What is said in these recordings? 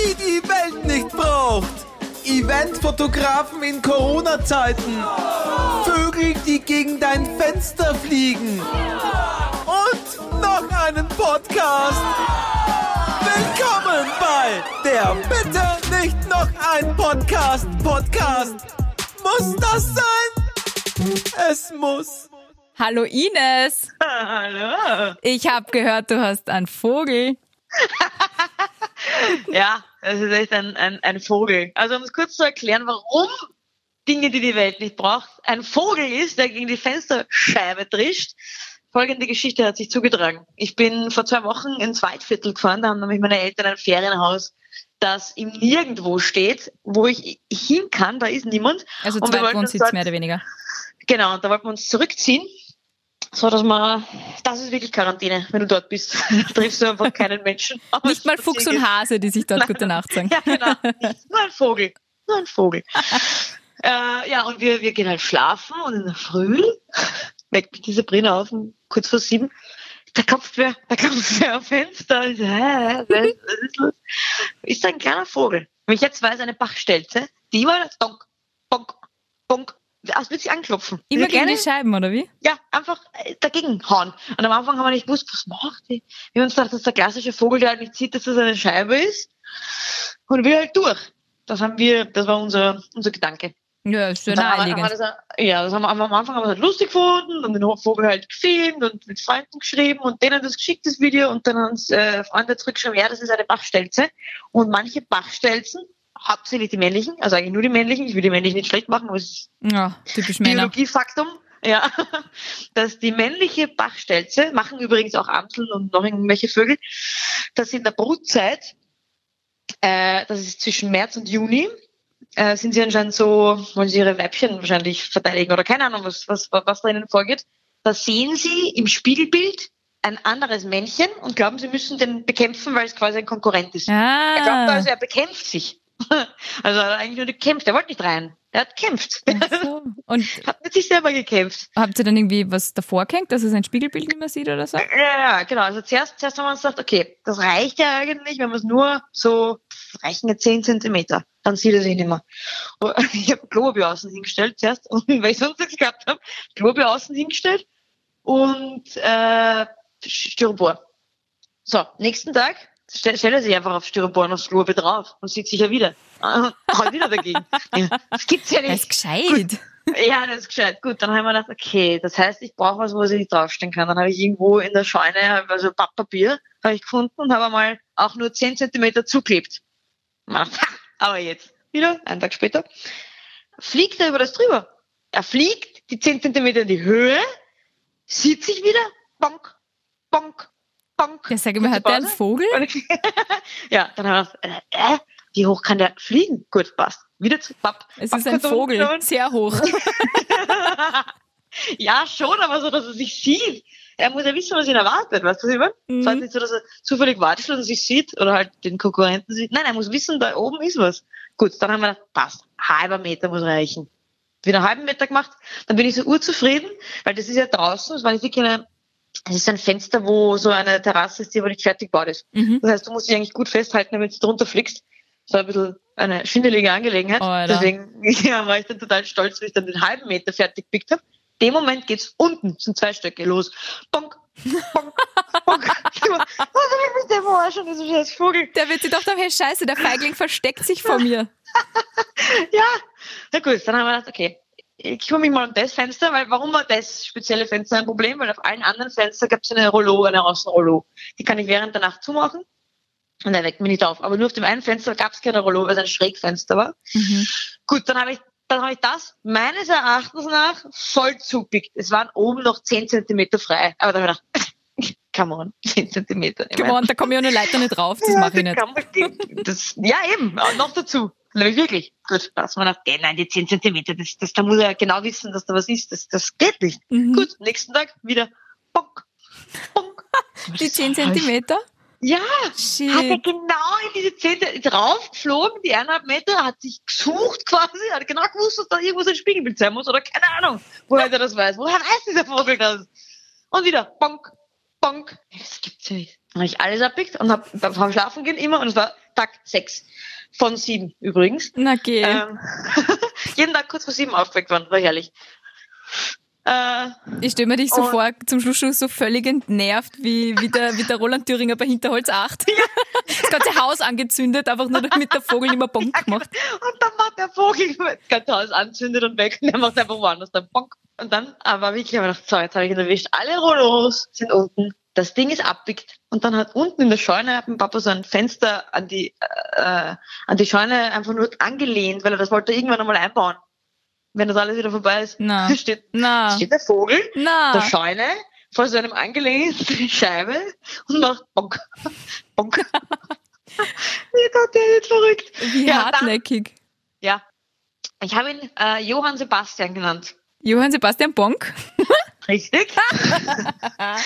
die die Welt nicht braucht. Eventfotografen in Corona-Zeiten. Vögel, die gegen dein Fenster fliegen. Und noch einen Podcast. Willkommen bei der Bitte nicht noch ein Podcast. Podcast. Muss das sein? Es muss. Hallo Ines. Hallo. Ich habe gehört, du hast einen Vogel. ja, das ist echt ein, ein, ein Vogel. Also um es kurz zu erklären, warum Dinge, die die Welt nicht braucht, ein Vogel ist, der gegen die Fensterscheibe trischt. Folgende Geschichte hat sich zugetragen. Ich bin vor zwei Wochen ins Waldviertel gefahren, da haben nämlich meine Eltern ein Ferienhaus, das im Nirgendwo steht, wo ich hin kann, da ist niemand. Also Zweitwohnsitz dort- mehr oder weniger. Genau, und da wollten wir uns zurückziehen, so dass man, das ist wirklich Quarantäne, wenn du dort bist. Triffst du einfach keinen Menschen. Nicht mal Fuchs und Hase, die sich dort gute Nacht sagen. Ja, genau. Nur ein Vogel. Nur ein Vogel. äh, ja, und wir, wir gehen halt schlafen und in der Früh weckt mich diese Brille auf, kurz vor sieben. Da klopft wer, da klopft wer am Fenster. Ich so, hä, was ist los? Ist ein kleiner Vogel. Wenn ich jetzt weiß, eine Bachstelze, die war donk, bonk, bonk. Als würde sie anklopfen. Immer gegen die Scheiben, oder wie? ja, einfach äh, dagegen hauen. Und am Anfang haben wir nicht gewusst, was macht die? Wir haben uns gedacht, das ist der klassische Vogel, der halt nicht sieht, dass das eine Scheibe ist. Und will halt durch. Das haben wir, das war unser, unser Gedanke. Ja, wir- wir naheliegend. das, ja, das haben wir am Anfang haben wir das halt lustig gefunden und den Vogel halt gefilmt und mit Freunden geschrieben und denen das geschickt, das Video, und dann haben uns äh, Freunde zurückgeschrieben, ja, das ist eine Bachstelze. Und manche Bachstelzen, hauptsächlich die männlichen, also eigentlich nur die männlichen, ich will die männlichen nicht schlecht machen, aber es ist Ja, typisch Männer. Biologiefaktum, ja, dass die männliche Bachstelze, machen übrigens auch Amseln und noch irgendwelche Vögel, dass in der Brutzeit, äh, das ist zwischen März und Juni, äh, sind sie anscheinend so, wollen sie ihre Weibchen wahrscheinlich verteidigen oder keine Ahnung, was, was, was da ihnen vorgeht. Da sehen sie im Spiegelbild ein anderes Männchen und glauben, sie müssen den bekämpfen, weil es quasi ein Konkurrent ist. Er glaubt Ah, also, er bekämpft sich. Also er hat eigentlich nur gekämpft, er wollte nicht rein. Er hat gekämpft. so. Und hat mit sich selber gekämpft. habt ihr dann irgendwie was davor gehängt, dass es ein Spiegelbild nicht mehr sieht oder so? Ja, ja, genau. Also zuerst, zuerst haben wir uns gedacht, okay, das reicht ja eigentlich, wenn man es nur so, reichen ja 10 Zentimeter. Dann sieht er sich nicht mehr. Und Ich habe Klopapier außen hingestellt zuerst, und weil ich sonst nichts gehabt habe, Klopapier außen hingestellt und äh, Styropor. So, nächsten Tag stell, stellt er sich einfach auf Styropor und aufs Klopapier drauf und sieht sich ja wieder. Ah, Halt wieder dagegen. Ja, das gibt's ja nicht. ist gescheit. Ja, das ist gescheit. Gut, dann haben wir gedacht, okay, das heißt, ich brauche was, wo ich nicht draufstehen kann. Dann habe ich irgendwo in der Scheune, also Papppapier, habe ich gefunden und habe mal auch nur 10 Zentimeter zuklebt. Aber jetzt, wieder, einen Tag später, fliegt er über das drüber. Er fliegt die 10 Zentimeter in die Höhe, sieht sich wieder, bonk, bonk, bonk. Ja, sag mal, hat der einen. Vogel? Und- ja, dann haben wir äh, äh, wie hoch kann der fliegen? Gut, passt. Wieder zu Papp. Es ist ein Vogel, genommen. sehr hoch. ja, schon, aber so, dass er sich sieht. Er muss ja wissen, was ihn erwartet, weißt du, was ich meine? Mhm. Es ist nicht so, dass er zufällig wartet und sich sieht oder halt den Konkurrenten sieht. Nein, er muss wissen, da oben ist was. Gut, dann haben wir gedacht, passt. Halber Meter muss reichen. Wieder einen halben Meter gemacht, dann bin ich so urzufrieden, weil das ist ja draußen, es war nicht wirklich eine, es ist ein Fenster, wo so eine Terrasse ist, die aber nicht fertig gebaut ist. Mhm. Das heißt, du musst dich eigentlich gut festhalten, damit du drunter fliegst. Das war ein bisschen eine schwindelige Angelegenheit. Alter. Deswegen ja, war ich dann total stolz, wie ich dann den halben Meter fertig gepickt habe. Dem Moment geht's unten, sind zwei Stöcke los. Bonk, bonk, bonk. Was soll ich mich denn verarschen, dieser scheiß Vogel? Der wird sich doch doch, hey, scheiße, der Feigling versteckt sich vor mir. Ja, na gut, dann haben wir gedacht, okay, ich kümmere mich mal um das Fenster, weil warum war das spezielle Fenster ein Problem? Weil auf allen anderen Fenstern gab es eine Rollo, eine Außenrollo. Die kann ich während der Nacht zumachen und er weckt mich nicht auf. Aber nur auf dem einen Fenster gab es keine Rollo, weil es ein Schrägfenster war. Mhm. Gut, dann habe ich, dann habe ich das meines Erachtens nach voll zupickt. Es waren oben noch 10 Zentimeter frei. Aber dann habe ich gedacht, come on, 10 Zentimeter. Ich meine, Gewonnen, da komme ich ohne Leiter nicht drauf, das mache ich nicht. Das, ja, eben, noch dazu. Nämlich wirklich. Gut, dass man sagt, nein, die 10 Zentimeter, das, das, da muss er genau wissen, dass da was ist. Das, das geht nicht. Mhm. Gut, nächsten Tag wieder. Bonk, bonk. Die 10 Zentimeter? Ja, hat er Shit. genau in diese 10 draufgeflogen, die eineinhalb Meter, hat sich gesucht quasi, hat genau gewusst, dass da irgendwo so ein Spiegelbild sein muss oder keine Ahnung, woher der das weiß. Woher weiß dieser Vogel das? Und wieder, bonk, bonk. Das gibt's ja nicht. Dann habe ich alles abpickt und hab beim Schlafen gehen immer, und es war Tag sechs. Von sieben übrigens. Na geh. Ähm, jeden Tag kurz vor sieben aufgeweckt worden, war herrlich. Äh, ich stelle mir dich so vor, zum Schluss schon so völlig entnervt, wie, wie, der, wie der Roland Thüringer bei Hinterholz 8. Das ganze Haus angezündet, einfach nur damit der Vogel mehr Bonk macht. Und dann macht der Vogel das ganze Haus anzündet und weg und er macht einfach woanders dann Bonk. Und dann, aber wirklich, habe ich gedacht, so, jetzt habe ich ihn erwischt. Alle Rollos sind unten. Das Ding ist abbiegt. Und dann hat unten in der Scheune hat mein Papa so ein Fenster an die, äh, an die Scheune einfach nur angelehnt, weil er das wollte irgendwann einmal einbauen. Wenn das alles wieder vorbei ist. Na. Steht, Na, steht der Vogel der na. Scheune vor so einem angelehnten Scheibe und macht Bonk. Bonk. Wie Gott, der ist verrückt. Wie Ja, dann- hartnäckig. Ja. Ich habe ihn äh, Johann Sebastian genannt. Johann Sebastian Bonk. Richtig?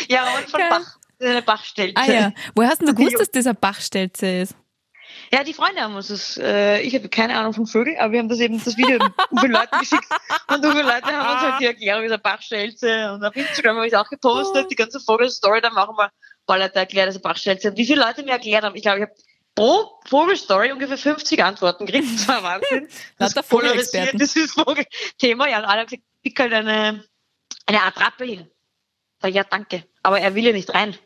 ja, und von. Bach. Das ist eine Bachstelze. Ah ja. Woher hast denn du gewusst, dass das eine Bachstelze ist? Ja, die Freunde haben uns das, äh, ich habe keine Ahnung von Vögeln, aber wir haben das eben, das Video viele Leuten geschickt und viele Leute haben uns halt die Erklärung dieser Bachstelze und auf Instagram habe ich es auch gepostet, die ganze Vogelstory, dann machen wir ein paar Leute erklärt, das ist eine Bachstelze. Und wie viele Leute mir erklärt haben, ich glaube, ich habe pro Vogelstory ungefähr 50 Antworten gekriegt, das war Wahnsinn. Das Vogelexperten. polarisiert dieses Vogelthema, ja, und alle haben gesagt, pick halt eine, eine Attrappe hin. Sag, ja, danke. Aber er will ja nicht rein.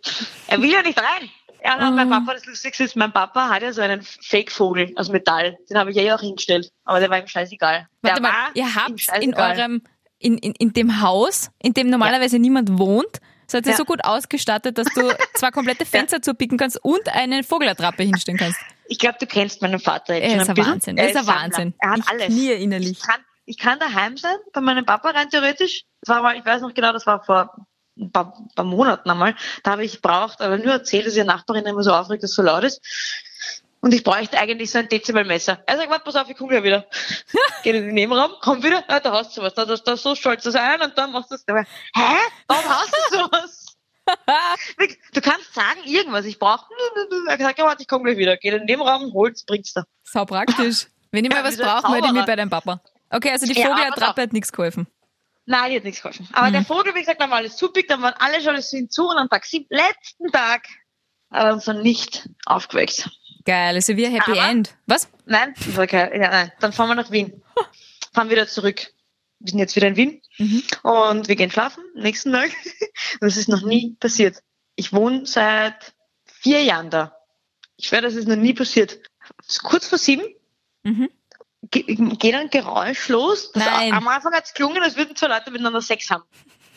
Er will ja nicht rein. Ja, dann mein Ah. Papa, das Lustigste ist, mein Papa hat ja so einen Fake-Vogel aus Metall. Den habe ich ja eh auch hingestellt. Aber der war ihm scheißegal. Warte der mal, ihr habt in eurem, in, in, in dem Haus, in dem normalerweise niemand wohnt, seid ihr Ja. so gut ausgestattet, dass du zwei komplette Fenster zupicken kannst und eine Vogelattrappe hinstellen kannst. Ich glaube, du kennst meinen Vater jetzt Er ist ein ein. Wahnsinn. Er ist ein. Wahnsinn. Er hat Ich alles. knie innerlich. Ich kann, ich kann daheim sein, bei meinem Papa rein theoretisch. Das war mal, ich weiß noch genau, das war vor ein paar, paar Monaten einmal. Da habe ich braucht, aber nur erzählt, dass ihre Nachbarin immer so aufregt, dass es so laut ist. Und ich bräuchte eigentlich so ein Dezibelmesser. Er sagt, warte, pass auf, ich komme gleich wieder. Geht in den Nebenraum, komm wieder, ja, da hast du was. Da, da, da so stolz das ein und dann machst du das. Hä? Warum hast du sowas? Du kannst sagen, irgendwas, ich brauche. Er hat gesagt, ja, warte, ich komme gleich wieder. Geht in den Nebenraum, holt's, bringt's da. Sau praktisch. Wenn ich mal Ja, was brauche, melde ich mich bei deinem Papa. Okay, also die Ja, Vogelattrappe hat nichts geholfen. Nein, die hat nichts geholfen. Aber Mhm. der Vogel, wie gesagt, dann war alles zupig, dann waren alle Jalousien zu und am Tag sieben, letzten Tag hat er uns dann nicht aufgeweckt. Geil, also wie ein Happy Aber- End. Was? Nein, war kein, ja, nein. Dann fahren wir nach Wien. Fahren wieder zurück. Wir sind jetzt wieder in Wien Mhm. und wir gehen schlafen nächsten Tag. Das ist noch nie passiert. Ich wohne seit vier Jahren da. Ich schwöre, das ist noch nie passiert. Kurz vor sieben Mhm. Ge- geht ein Geräusch los. Das Nein. Am Anfang hat es gelungen, als würden zwei Leute miteinander Sex haben.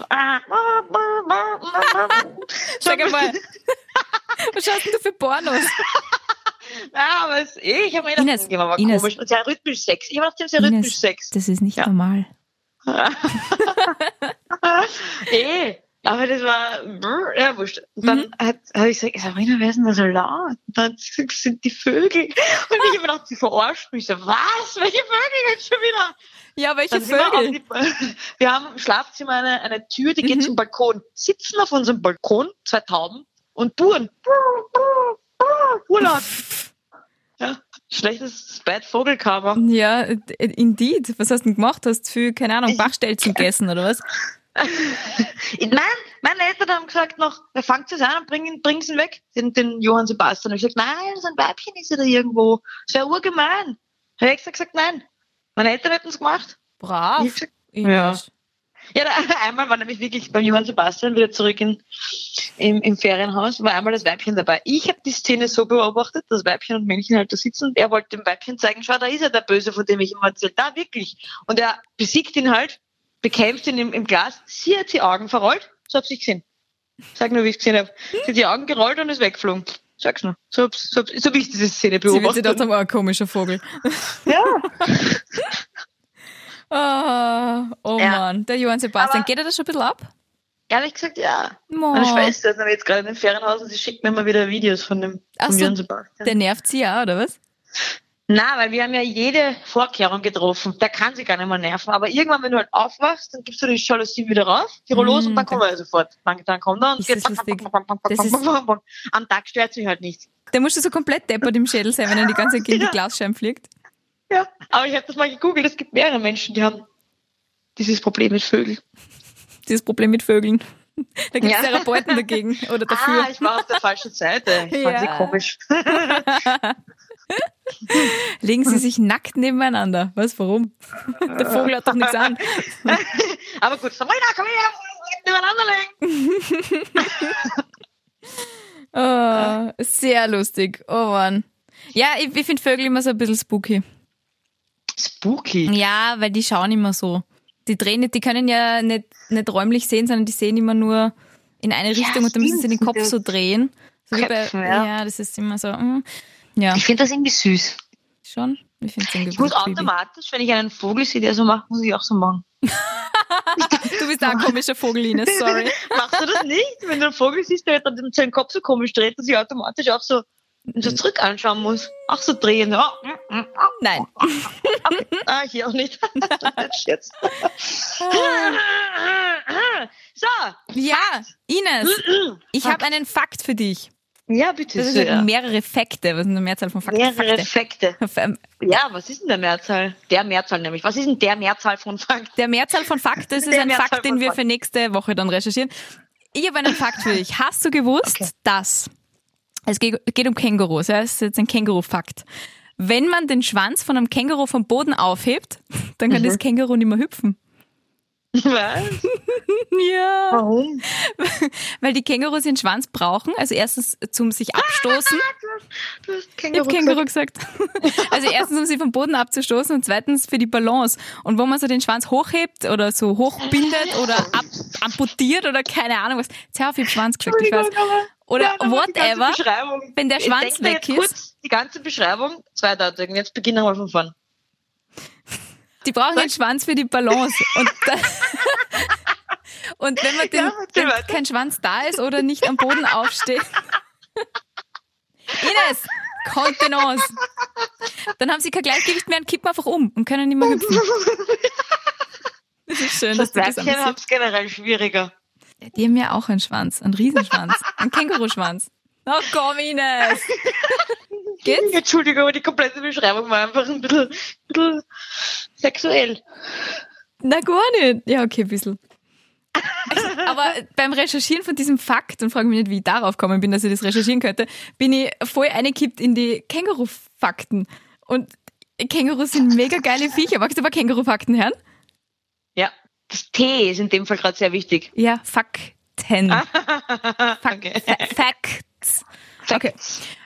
Sag einmal, was schaust denn du für Pornos? Ja, aber es, ich habe mir Ines, gedacht, das war Ines. komisch. Und haben rhythmisch Sex. Ich habe gedacht, sie haben sehr Ines. rhythmisch Sex. Das ist nicht Ja. normal. eh. Aber das war, brr, ja, wurscht. Und dann Mhm. hat, hat ich gesagt, Sabrina, wer ist denn da so laut? Und dann sind die Vögel. Und ich habe gedacht, sie verarscht mich. Ich so, was? Welche Vögel jetzt schon wieder? Ja, welche Dann sind wir, Vögel? die, wir haben im Schlafzimmer eine, eine Tür, die geht Mhm. zum Balkon. Sitzen auf unserem Balkon zwei Tauben und buren. Brr, brr, brr, Urlaub. Ja, schlechtes Bad Vogelcover. Ja, äh, indeed. Was hast du denn gemacht? Hast du viel, keine Ahnung, Bachstelzen gegessen oder was? Nein, meine Eltern haben gesagt noch, fangt es an und bringen, bringen ihn weg, den, den Johann Sebastian. Und ich gesagt, nein, so ein Weibchen ist ja da irgendwo. Das wäre urgemein. Habe ich extra gesagt, nein. Meine Eltern hätten es gemacht. Brav. Ich gesagt, Ja. Ja, da, einmal war nämlich wirklich beim Johann Sebastian wieder zurück in, im, im Ferienhaus, war einmal das Weibchen dabei. Ich habe die Szene so beobachtet, dass Weibchen und Männchen halt da sitzen und er wollte dem Weibchen zeigen, schau, da ist er der Böse, von dem ich immer erzählt. Da, wirklich. Und er besiegt ihn halt, bekämpft ihn im, im Glas. Sie hat die Augen verrollt, so hab ich gesehen. Sag nur, wie ich gesehen habe. Sie hat die Augen gerollt und ist weggeflogen. Sag's nur. So, hab's- so, hab's- so hab ich diese Szene Sie wird sich beobachtet. oh, ein komischer Vogel. Ja. Ah, oh Ja. Mann, der Johann Sebastian. Aber- Geht er das schon ein bisschen ab? Ehrlich gesagt, ja. Mo. Meine Schwester ist nämlich jetzt gerade in dem Ferienhaus und sie schickt mir mal wieder Videos von dem Ach von so, Johann Sebastian. Der nervt sie ja, oder was? Na, weil wir haben ja jede Vorkehrung getroffen. Der kann sich gar nicht mehr nerven. Aber irgendwann, wenn du halt aufwachst, dann gibst du die Jalousien wieder rauf, die Rollos Mm, und dann er ja sofort. Dann, dann kommt er und geht. Am Tag stört sich halt nicht. Der muss schon so komplett deppert im Schädel sein, wenn er die ganze Zeit gegen die. Glasscheiben fliegt. Ja, aber ich habe das mal gegoogelt. Es gibt mehrere Menschen, die haben dieses Problem mit Vögeln. Dieses Problem mit Vögeln. Da gibt es Ja. Therapeuten dagegen oder dafür. Ah, ich war auf der falschen Seite. Ich fand Ja. sie komisch. Legen sie sich nackt nebeneinander. Was, warum? Der Vogel hat doch nichts an. Aber gut, Sabrina, komm her, nebeneinander legen. Oh, sehr lustig. Oh Mann. Ja, ich, ich finde Vögel immer so ein bisschen spooky. Spooky. Ja, weil die schauen immer so. Die drehen nicht, die können ja nicht, nicht räumlich sehen, sondern die sehen immer nur in eine Richtung und dann müssen sie den. Kopf so drehen. Wie bei, Köpfen, ja. ja, das ist immer so. mm. Ja, Ich finde das irgendwie süß. schon. Ich finde es irgendwie Ich muss automatisch, wenn ich einen Vogel sehe, der so macht, muss ich auch so machen. Du bist auch ein komischer Vogel, Ines, sorry. Machst du das nicht? Wenn du einen Vogel siehst, der dann seinen Kopf so komisch dreht, dass ich automatisch auch so, so zurück anschauen muss. Auch so drehen. Oh, mm, mm, oh. Nein. Ah, hier auch nicht. Jetzt. so. Ja, Ines, ich habe einen Fakt für dich. Ja, bitte. Das sind mehrere Fakte. Was ist denn die Mehrzahl von Fakten? Mehrere Fakte. Effekte. Ähm, Ja, was ist denn der Mehrzahl? Der Mehrzahl nämlich. Was ist denn der Mehrzahl von Fakt? Der Mehrzahl von Fakten, das ist Der ein Mehrzahl Fakt, den wir Fakten. für nächste Woche dann recherchieren. Ich habe einen Fakt für dich. Hast du gewusst, Okay. dass es geht, geht um Kängurus, ja, es ist jetzt ein Känguru-Fakt. Wenn man den Schwanz von einem Känguru vom Boden aufhebt, dann kann Mhm. das Känguru nicht mehr hüpfen. Was? Ja. Warum? Weil die Kängurus den Schwanz brauchen, also erstens zum sich abstoßen. Du hast Ich Känguru gesagt. Also erstens, um sie vom Boden abzustoßen und zweitens für die Balance. Und wo man so den Schwanz hochhebt oder so hochbindet oder ab, amputiert oder keine Ahnung was. Jetzt auf, hab Schwanz gesagt, ich weiß. Oder Ja, whatever. Wenn der Schwanz weg ist. Kurz die ganze Beschreibung. Und Jetzt beginnen wir von vorn. Die brauchen den Schwanz für die Balance. Und, da, und wenn man den, weiter. kein Schwanz da ist oder nicht am Boden aufsteht. Ines, Kontenance. Dann haben sie kein Gleichgewicht mehr und kippen einfach um und können nicht mehr hüpfen. Das ist schön, dass Das du das Weibchen amüsiert. haben es generell schwieriger. Die haben ja auch einen Schwanz, einen Riesenschwanz, einen Känguruschwanz. Oh komm, Ines. Geht's? Entschuldigung, aber die komplette Beschreibung war einfach ein bisschen, bisschen sexuell. Na gar nicht. Ja, okay, ein bisschen. Aber beim Recherchieren von diesem Fakt, und frage mich nicht, wie ich darauf gekommen bin, dass ich das recherchieren könnte, bin ich voll eingekippt in die Känguru-Fakten. Und Kängurus sind mega geile Viecher. Magst du aber Känguru-Fakten hören? Ja. Das T ist in dem Fall gerade sehr wichtig. Ja, Fakten. Fak Okay. Fa Facts. Okay.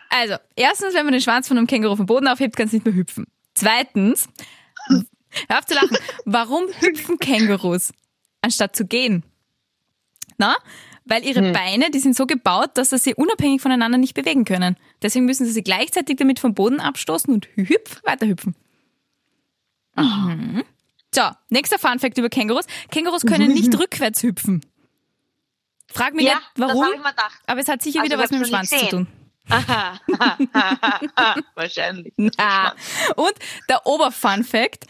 Also, erstens, wenn man den Schwanz von einem Känguru vom Boden aufhebt, kann es nicht mehr hüpfen. Zweitens, hör auf zu lachen, warum hüpfen Kängurus, anstatt zu gehen? Na? Weil ihre Beine, die sind so gebaut, dass sie sich unabhängig voneinander nicht bewegen können. Deswegen müssen sie sie gleichzeitig damit vom Boden abstoßen und hüpf, weiterhüpfen. Mhm. So, nächster Funfact über Kängurus. Kängurus können nicht rückwärts hüpfen. Frag mich Ja, nicht, warum. habe ich mir gedacht. Aber es hat sicher Also, wieder was mit dem Schwanz zu tun. Aha. Wahrscheinlich. Ah. Und der Oberfun-Fact: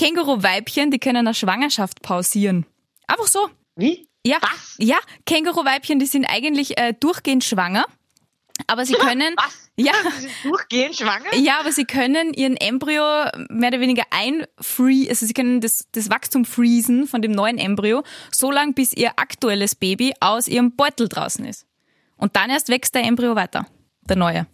Känguru-Weibchen, die können eine Schwangerschaft pausieren. Einfach so. Wie? Ja, Was? ja Känguru-Weibchen, die sind eigentlich äh, durchgehend schwanger. Aber sie können, Was? ja, Sie sind durchgehend schwanger? ja, aber sie können ihren Embryo mehr oder weniger einfree, also sie können das, das Wachstum freezen von dem neuen Embryo, so lange bis ihr aktuelles Baby aus ihrem Beutel draußen ist. Und dann erst wächst der Embryo weiter, der neue.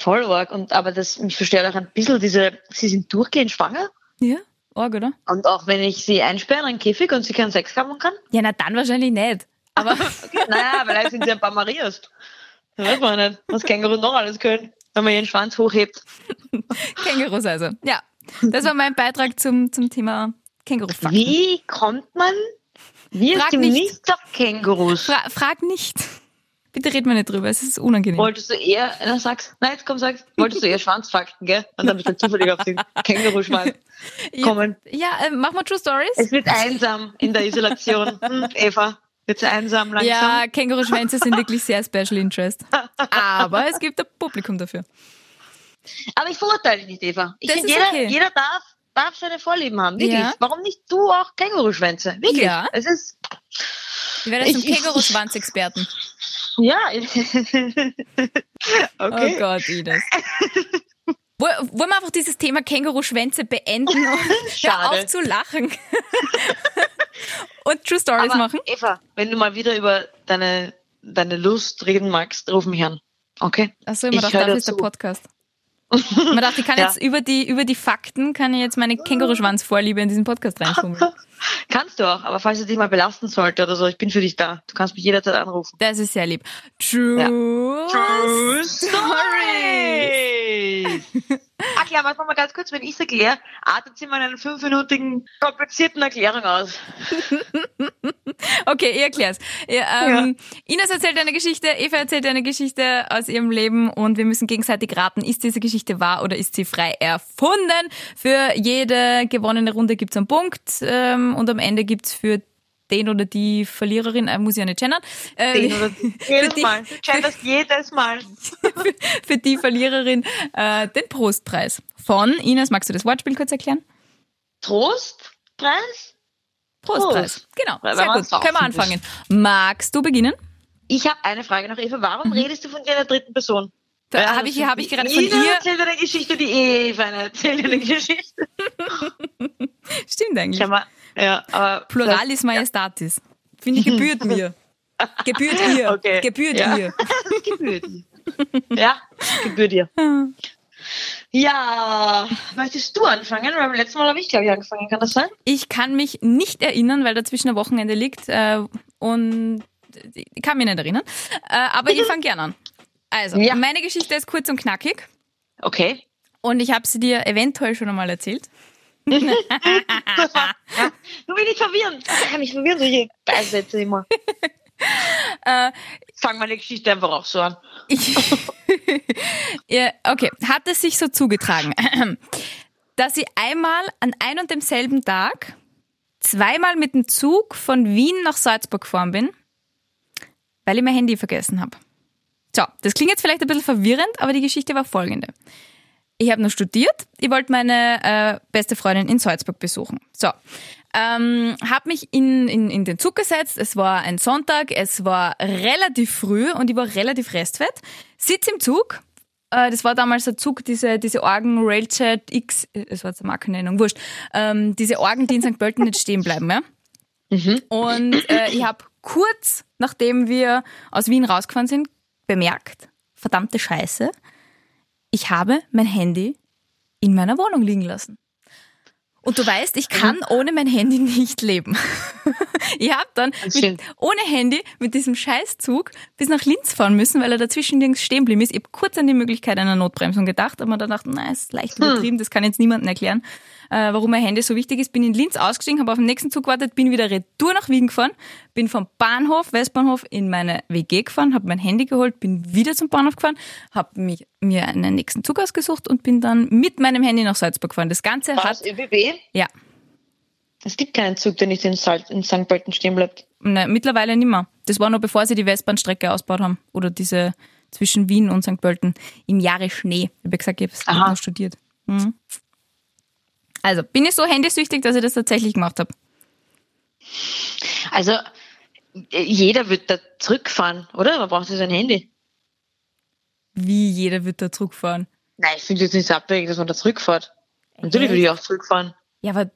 Voll arg. Und, aber das, mich versteht auch ein bisschen diese, sie sind durchgehend schwanger. Ja, arg, oder? Und auch wenn ich sie einsperre in einen Käfig und sie keinen Sex haben kann? Ja, na dann wahrscheinlich nicht. Aber Okay, naja, vielleicht sind sie ein paar Marias. Da weiß man nicht, was Kängurus noch alles können, wenn man ihren Schwanz hochhebt. Kängurus also. Ja, das war mein Beitrag zum, zum Thema Kängurufakten. Wie kommt man, wie Frag dem nicht. nicht auf Kängurus? Fra frag nicht. Bitte red mal nicht drüber, es ist unangenehm. Wolltest du eher, na, sag's, nein, jetzt komm, sag's, wolltest du eher Schwanzfakten, gell? Und dann bist du zufällig auf den Känguruschwanz kommen. Ja, äh, mach mal True Stories. Es wird einsam in der Isolation. Hm, Eva, wird's einsam langsam? Ja, Känguruschwänze sind wirklich sehr Special Interest. Aber es gibt ein Publikum dafür. Aber ich verurteile dich nicht, Eva. Ich Das finde, ist jeder, okay. jeder darf, darf seine Vorlieben haben. Wirklich. Ja. Warum nicht du auch Känguruschwänze? Wirklich. Ja. Es ist, Wir werden zum Ich- ich- Känguruschwanz-Experten. ja. Oh okay. Gott, Ines. Woll- Wollen wir einfach dieses Thema Känguruschwänze beenden und hör auf zu lachen? und True Stories Aber machen? Eva, wenn du mal wieder über deine, deine Lust reden magst, ruf mich an. Okay? Achso, immer ich doch, dafür ist der dazu. Man dachte, ich kann Ja. jetzt über die, über die Fakten, kann ich jetzt meine Känguruschwanzvorliebe in diesen Podcast reinschummeln. Kannst du auch, aber falls es dich mal belasten sollte oder so, ich bin für dich da. Du kannst mich jederzeit anrufen. Das ist sehr lieb. True, Story! Ach ja, warte mal ganz kurz, wenn ich es erkläre, artet sie mal in einer fünfminütigen komplizierten Erklärung aus. Okay, ich erklär's. Ja, ähm, Ines erzählt eine Geschichte, Eva erzählt eine Geschichte aus ihrem Leben und wir müssen gegenseitig raten, ist diese Geschichte wahr oder ist sie frei erfunden? Für jede gewonnene Runde gibt's einen Punkt ähm, und am Ende gibt's für den oder die Verliererin, äh, muss ich ja nicht gendern, äh, Den oder jedes die- Mal. Du genderst jedes Mal. für die Verliererin äh, den Prostpreis von Ines. Magst du das Wortspiel kurz erklären? Trostpreis? Prostpreis. Genau, Weil sehr gut. Können wir anfangen. Magst du beginnen? Ich habe eine Frage noch, Eva. Warum redest du von dir in der dritten Person? Da habe ich, hab ich gerade von Ina ihr. erzählt eine Geschichte, die Eva erzählt eine Geschichte. Stimmt eigentlich. Ich hab mal, ja, aber Pluralis Majestatis. Finde ich, gebührt mir. Gebührt ihr. Okay. Gebührt Ja. ihr. Gebührt. Ja, gebührt dir. Ja, möchtest du anfangen? Weil beim letzten Mal habe ich, glaube ich, angefangen. Kann das sein? Ich kann mich nicht erinnern, weil dazwischen ein Wochenende liegt äh, und ich kann mich nicht erinnern. Äh, aber ich fange gern an. Also, Ja. meine Geschichte ist kurz und knackig Okay. und ich habe sie dir eventuell schon einmal erzählt. Bin ich verwirrend. Ich kann mich verwirren, solche Beisätze immer. Äh, Fang meine Geschichte einfach auch so an. Ich, ja, okay, hat es sich so zugetragen, dass ich einmal an ein und demselben Tag zweimal mit dem Zug von Wien nach Salzburg gefahren bin, weil ich mein Handy vergessen habe. So, das klingt jetzt vielleicht ein bisschen verwirrend, aber die Geschichte war folgende. Ich habe noch studiert, ich wollte meine äh, beste Freundin in Salzburg besuchen. So, ähm, habe mich in, in, in den Zug gesetzt. Es war ein Sonntag, es war relativ früh und ich war relativ restfett. Sitz im Zug. Äh, das war damals der Zug, diese, diese Orgen Railjet X, äh, es war jetzt eine Markennennung, wurscht. Ähm, diese Orgen, die in St. Pölten nicht stehen bleiben. Ja? Und äh, ich habe kurz, nachdem wir aus Wien rausgefahren sind, bemerkt, verdammte Scheiße, ich habe mein Handy in meiner Wohnung liegen lassen. Und du weißt, ich kann ohne mein Handy nicht leben. ich habe dann mit, ohne Handy mit diesem Scheißzug bis nach Linz fahren müssen, weil er dazwischen nirgends stehen geblieben ist. Ich habe kurz an die Möglichkeit einer Notbremsung gedacht, aber dann dachte, nein, ist leicht übertrieben, das kann jetzt niemandem erklären, äh, warum mein Handy so wichtig ist. Bin in Linz ausgestiegen, habe auf den nächsten Zug gewartet, bin wieder retour nach Wien gefahren, bin vom Bahnhof, Westbahnhof, in meine WG gefahren, habe mein Handy geholt, bin wieder zum Bahnhof gefahren, habe mich, mir einen nächsten Zug ausgesucht und bin dann mit meinem Handy nach Salzburg gefahren. Das Ganze War hat, das ÖBB? ja, Es gibt keinen Zug, der nicht in, Salz, in St. Pölten stehen bleibt. Ne, mittlerweile nicht mehr. Das war noch bevor sie die Westbahnstrecke ausgebaut haben. Oder diese zwischen Wien und St. Pölten im Jahre Schnee. Ich habe gesagt, ich habe studiert. Mhm. Also, bin ich so handysüchtig, dass ich das tatsächlich gemacht habe? Also, jeder wird da zurückfahren, oder? Man braucht ja sein Handy. Wie jeder wird da zurückfahren. Nein, ich finde jetzt nicht so abwegig, dass man da zurückfährt. Natürlich würde ich auch zurückfahren. Ja, aber,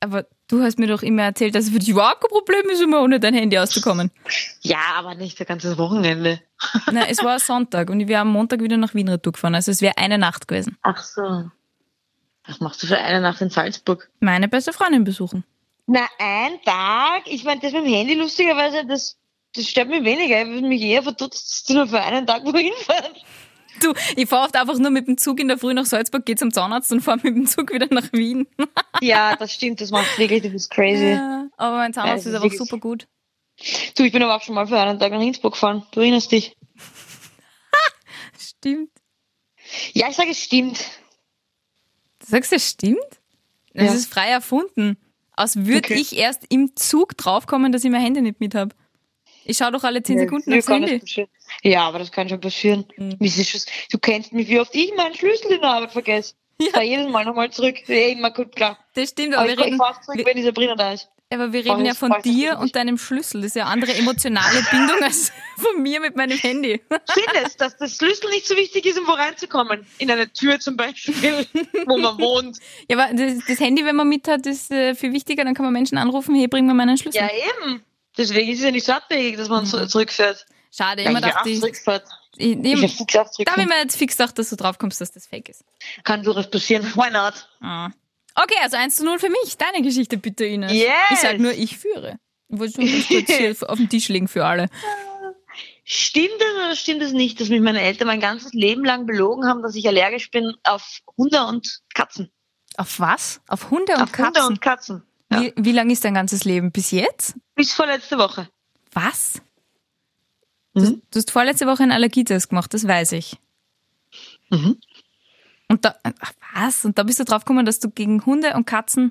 aber du hast mir doch immer erzählt, dass es für dich überhaupt kein Problem ist, immer ohne dein Handy auszukommen. Ja, aber nicht das ganze Wochenende. Nein, es war Sonntag und ich wäre am Montag wieder nach Wien retour gefahren. Also es wäre eine Nacht gewesen. Ach so. Was machst du für eine Nacht in Salzburg? Meine beste Freundin besuchen. Na, ein Tag? Ich meine, das mit dem Handy lustigerweise, das, das stört mich weniger. Ich würde mich eher verdutzt, dass du nur für einen Tag wohin fährst. Du, ich fahre oft einfach nur mit dem Zug in der Früh nach Salzburg, gehe zum Zahnarzt und fahre mit dem Zug wieder nach Wien. Ja, das stimmt, das macht wirklich, du bist crazy. Ja, aber mein Zahnarzt Ja, ist das ist einfach super gut. Du, ich bin aber auch schon mal für einen Tag nach Innsbruck gefahren. Du erinnerst dich? Stimmt. Ja, ich sage, es stimmt. Du sagst, das stimmt? Das Ja. ist frei erfunden. Als würde Okay. ich erst im Zug draufkommen, dass ich mein Handy nicht mit habe. Ich schaue doch alle 10 Sekunden Ja, aufs kann das Handy. Ja, aber das kann schon passieren. Mhm. Du kennst mich, wie oft ich meinen Schlüssel in der Arbeit vergesse. Ich fahr jedes Mal nochmal zurück. Ja, immer gut, klar. Das stimmt, Aber aber ich, wir ich reden, fahr zurück, wir- wenn die Sabrina da ist. Aber wir reden ja von dir und deinem Schlüssel. Das ist ja eine andere emotionale Bindung als von mir mit meinem Handy. Findest, dass das Schlüssel nicht so wichtig ist, um wo reinzukommen? In eine Tür zum Beispiel, wo man wohnt. Ja, aber das, das Handy, wenn man mit hat, ist äh, viel wichtiger. Dann kann man Menschen anrufen, hier, bring mir meinen Schlüssel. Ja, eben. Deswegen ist es ja nicht so abwegig, dass man Mhm. zu- zurückfährt. Schade, immer dachte ich, zurückfährt. Ich, Ich ich, fix da habe ich mir jetzt fix gedacht, dass du drauf kommst, dass das fake ist. Kann durchaus passieren. Why not? Ah. Okay, also 1 zu 0 für mich. Deine Geschichte bitte, Ines. Yes. Ich sag nur, ich führe. Ich wollte schon ganz kurz hier auf den Tisch legen für alle. Stimmt es oder stimmt es nicht, dass mich meine Eltern mein ganzes Leben lang belogen haben, dass ich allergisch bin auf Hunde und Katzen? Auf was? Auf Hunde und auf Katzen? Hunde und Katzen. Ja. Wie, wie lang ist dein ganzes Leben? Bis jetzt? Bis vorletzte Woche. Was? Mhm. Du hast vorletzte Woche einen Allergietest gemacht, das weiß ich. Mhm. Und da, ach, was? Und da bist du drauf gekommen, dass du gegen Hunde und Katzen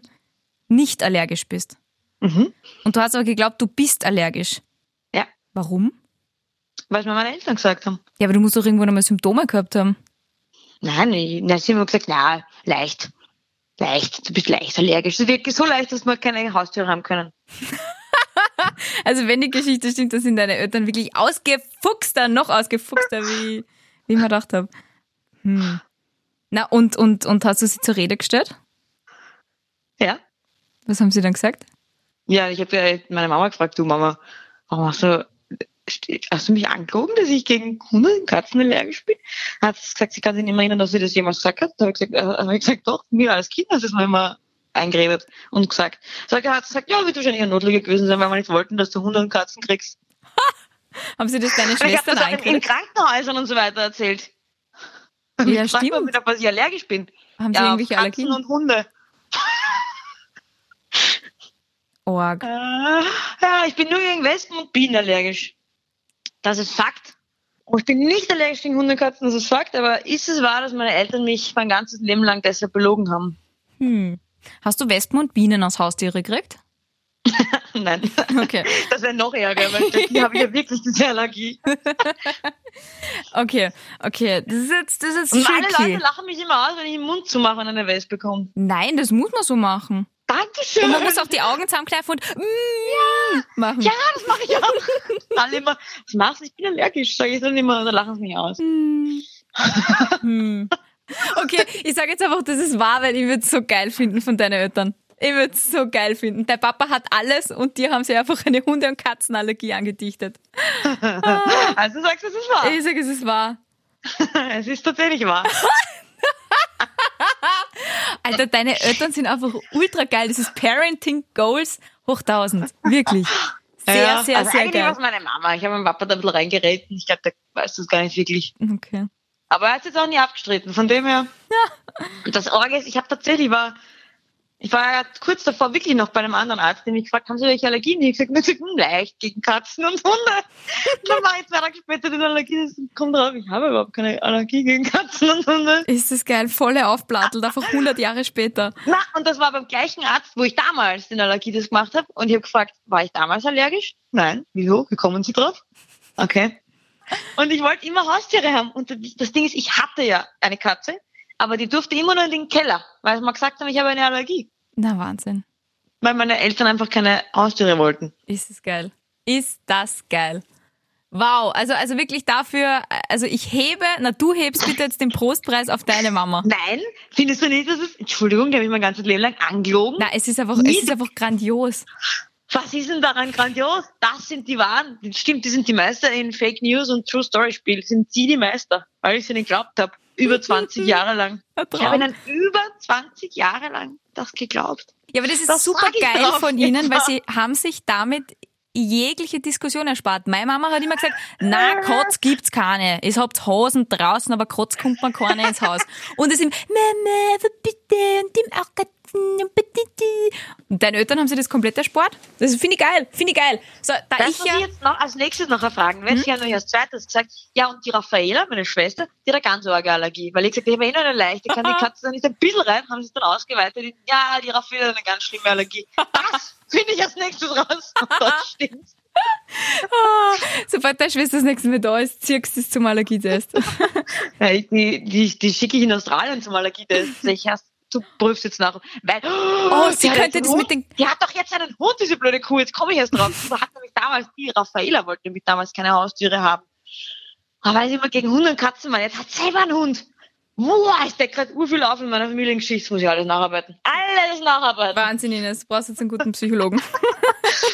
nicht allergisch bist. Mhm. Und du hast aber geglaubt, du bist allergisch. Ja, Warum? weil es mir meine Eltern gesagt haben. Ja, aber du musst doch irgendwo nochmal Symptome gehabt haben. Nein, ich, sie haben gesagt, na, leicht. Leicht, du bist leicht allergisch. Das ist wirklich so leicht, dass wir keine Haustüre haben können. Also wenn die Geschichte stimmt, dann sind deine Eltern wirklich ausgefuchster, noch ausgefuchster, wie, wie ich mir gedacht habe. Hm. Na, und, und, und hast du sie zur Rede gestellt? Ja. Was haben sie dann gesagt? Ja, ich habe meine Mama gefragt, du Mama, warum hast du, hast du mich angelogen, dass ich gegen Hunde und Katzen allergisch bin? Hat sie gesagt, sie kann sich nicht mehr erinnern, dass sie das jemals gesagt hat. Da habe ich gesagt, äh, hab ich gesagt, doch, mir als Kind hast du es mir immer eingeredet und gesagt. Sag, hat gesagt, ja, wird wahrscheinlich eine Notlüge gewesen sein, weil wir nicht wollten, dass du Hunde und Katzen kriegst. Haben sie das deine Ich habe Schwestern das auch in? Krankenhäusern und so weiter erzählt. Ja, ich frag mal stimmt. wieder, was ich allergisch bin. Haben sie ja, irgendwelche Katzen Allergien? und Hunde. Org. Äh, ja, ich bin nur gegen Wespen und Bienen allergisch. Das ist Fakt. Und ich bin nicht allergisch gegen Hunde und Katzen, das ist Fakt. Aber ist es wahr, dass meine Eltern mich mein ganzes Leben lang deshalb belogen haben? Hm. Hast du Wespen und Bienen als Haustiere gekriegt? Nein. Okay. Das wäre noch ärger, weil die habe ich ja wirklich diese Allergie. Okay, okay. Das ist jetzt, das ist Und alle tricky. Leute lachen mich immer aus, wenn ich den Mund zumache und eine Wespe bekomme. Nein, das muss man so machen. Dankeschön. Und man muss auch die Augen zusammenkneifen und mm, machen. ja, das mache ich auch. Alle immer, was machst du? Ich bin allergisch, sage ich dann immer, dann lachen sie mich aus. Hm. Hm. Okay, ich sage jetzt einfach, das ist wahr, weil ich würde es so geil finden von deinen Eltern. Ich würde es so geil finden. Dein Papa hat alles und dir haben sie einfach eine Hunde- und Katzenallergie angedichtet. Also sagst du, es ist wahr. Ich sage, es ist wahr. Es ist tatsächlich wahr. Alter, deine Eltern sind einfach ultra geil. Das ist Parenting Goals hoch 1000. Wirklich. Sehr, Ja, sehr, also sehr eigentlich geil. es meine Mama. Ich habe meinem Papa da ein bisschen reingeredet. Ich glaube, der weiß das gar nicht wirklich. Okay. Aber er hat es jetzt auch nie abgestritten. Von dem her. Und das Orge ist, ich habe tatsächlich war, ich war ja kurz davor wirklich noch bei einem anderen Arzt, der mich gefragt, haben Sie welche Allergien? Ich habe gesagt, hm, leicht gegen Katzen und Hunde. dann war ich zwei Tage später den Allergie, das kommt drauf, ich habe überhaupt keine Allergie gegen Katzen und Hunde. Ist das geil. Volle Aufplattelt, einfach 100 Jahre später. Na, und das war beim gleichen Arzt, wo ich damals den Allergietest gemacht habe. Und ich habe gefragt, war ich damals allergisch? Nein. Wieso? Wie kommen Sie drauf? Okay. Und ich wollte immer Haustiere haben. Und das Ding ist, ich hatte ja eine Katze, aber die durfte immer nur in den Keller, weil sie mir gesagt haben, ich habe eine Allergie. Na, Wahnsinn. Weil meine Eltern einfach keine Haustiere wollten. Ist es geil. Ist das geil. Wow, also, also wirklich dafür, also ich hebe, na du hebst bitte jetzt den Prostpreis auf deine Mama. Nein, findest du nicht, dass es, Entschuldigung, die habe ich mein ganzes Leben lang angelogen. Na, es ist einfach, es ist einfach grandios. Was ist denn daran grandios? Das sind die Wahren. Stimmt, die sind die Meister in Fake News und True Story Spiel. Sind sie die Meister, weil ich sie nicht geglaubt habe. Über 20 Jahre lang. Ich habe ihnen über 20 Jahre lang das geglaubt. Ja, aber das ist Das super geil von ihnen, weil sie haben sich damit jegliche Diskussion erspart. Meine Mama hat immer gesagt, na, Kotz gibt's keine. Ihr habt Hosen draußen, aber Kotz kommt man keine ins Haus. Und es ist Mama, aber bitte, und dem auch deine Eltern haben sich das komplett erspart. Das finde ich geil, finde ich geil. So, da Das ich muss ja, ich jetzt noch als nächstes noch erfragen. Weil sie haben nämlich als zweites gesagt, ja, und die Raffaela, meine Schwester, die hat eine ganz arge Allergie. Weil ich gesagt habe, ich habe eh nur eine leichte, kann die Katze dann nicht ein bisschen rein, haben sie es dann ausgeweitet. in, Ja, die Raffaela hat eine ganz schlimme Allergie. Das finde ich als nächstes raus. Und das stimmt. sobald deine Schwester das nächste Mal da ist, ziehst du es zum Allergietest. Die, die, die schicke ich in Australien zum Allergietest. Ich erst, du prüfst jetzt nach. Weil, Oh, sie könnte das einen mit den- Hund. Die hat doch jetzt einen Hund, diese blöde Kuh. Jetzt komme ich erst drauf. Die hat nämlich damals, die Raffaela wollte nämlich damals keine Haustiere haben. Aber weil sie immer gegen Hunde und Katzen war, jetzt hat sie selber einen Hund. Boah, ich decke gerade urviel auf in meiner Familiengeschichte, muss ich alles nacharbeiten. Alles nacharbeiten. Wahnsinn, Ines. Du brauchst jetzt einen guten Psychologen.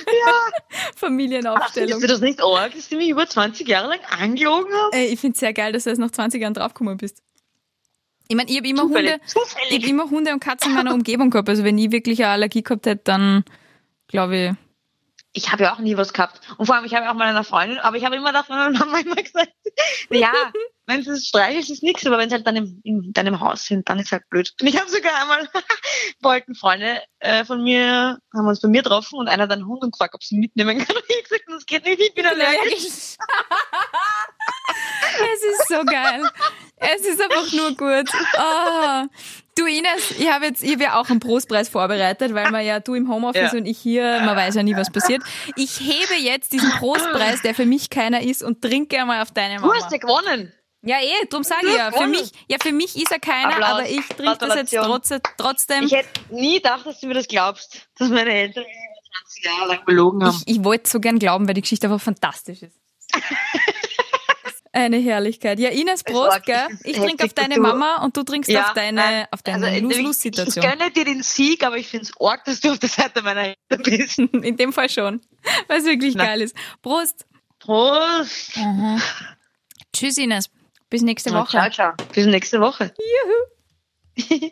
Ja. Familienaufstellung. Findest du das nicht arg, dass die mich über 20 Jahre lang angelogen haben? Ey, ich finde es sehr geil, dass du jetzt nach 20 Jahren draufgekommen bist. Ich meine, ich habe immer Zufällig, Hunde, ich hab immer Hunde und Katzen in meiner Umgebung gehabt. Also wenn ich wirklich eine Allergie gehabt hätte, dann glaube ich. Ich habe ja auch nie was gehabt. Und vor allem, ich habe ja auch mal eine Freundin, aber ich habe immer gedacht, meine Mama immer gesagt, ja, wenn es streichelt, ist nichts, aber wenn sie halt dann im, in deinem Haus sind, dann ist halt blöd. Und ich habe sogar einmal, wollten Freunde äh, von mir, haben uns bei mir getroffen und einer hat einen Hund und gefragt, ob sie ihn mitnehmen kann. Und ich habe gesagt, das geht nicht, ich bin allergisch. es ist so geil. Es ist einfach nur gut. Oh. Du Ines, ich habe jetzt, ich habe ja auch einen Prostpreis vorbereitet, weil man ja du im Homeoffice Ja. und ich hier, man weiß ja nie, was passiert. Ich hebe jetzt diesen Prostpreis, der für mich keiner ist, und trinke einmal auf deine Du Mama. hast ja gewonnen. Ja, eh, drum sage ich ja. Für mich, ja, für mich ist er keiner, Applaus. aber ich trinke das jetzt Gratulation. trotz, trotzdem. Ich hätte nie gedacht, dass du mir das glaubst, dass meine Eltern mich über 20 Jahre lang belogen haben. Ich, ich wollte so gern glauben, weil die Geschichte einfach fantastisch ist. Eine Herrlichkeit. Ja, Ines, Prost, gell? Ich trinke auf deine Mama und du trinkst auf deine, nein. auf deine Also, ich- Ich, Lose-Lose-Situation. gönne dir den Sieg, aber ich finde es arg, dass du auf der Seite meiner Eltern bist. In dem Fall schon, weil es wirklich Na. geil ist. Prost. Prost. Tschüss, Ines. Bis nächste Woche. Ciao, ciao. Bis nächste Woche. Juhu.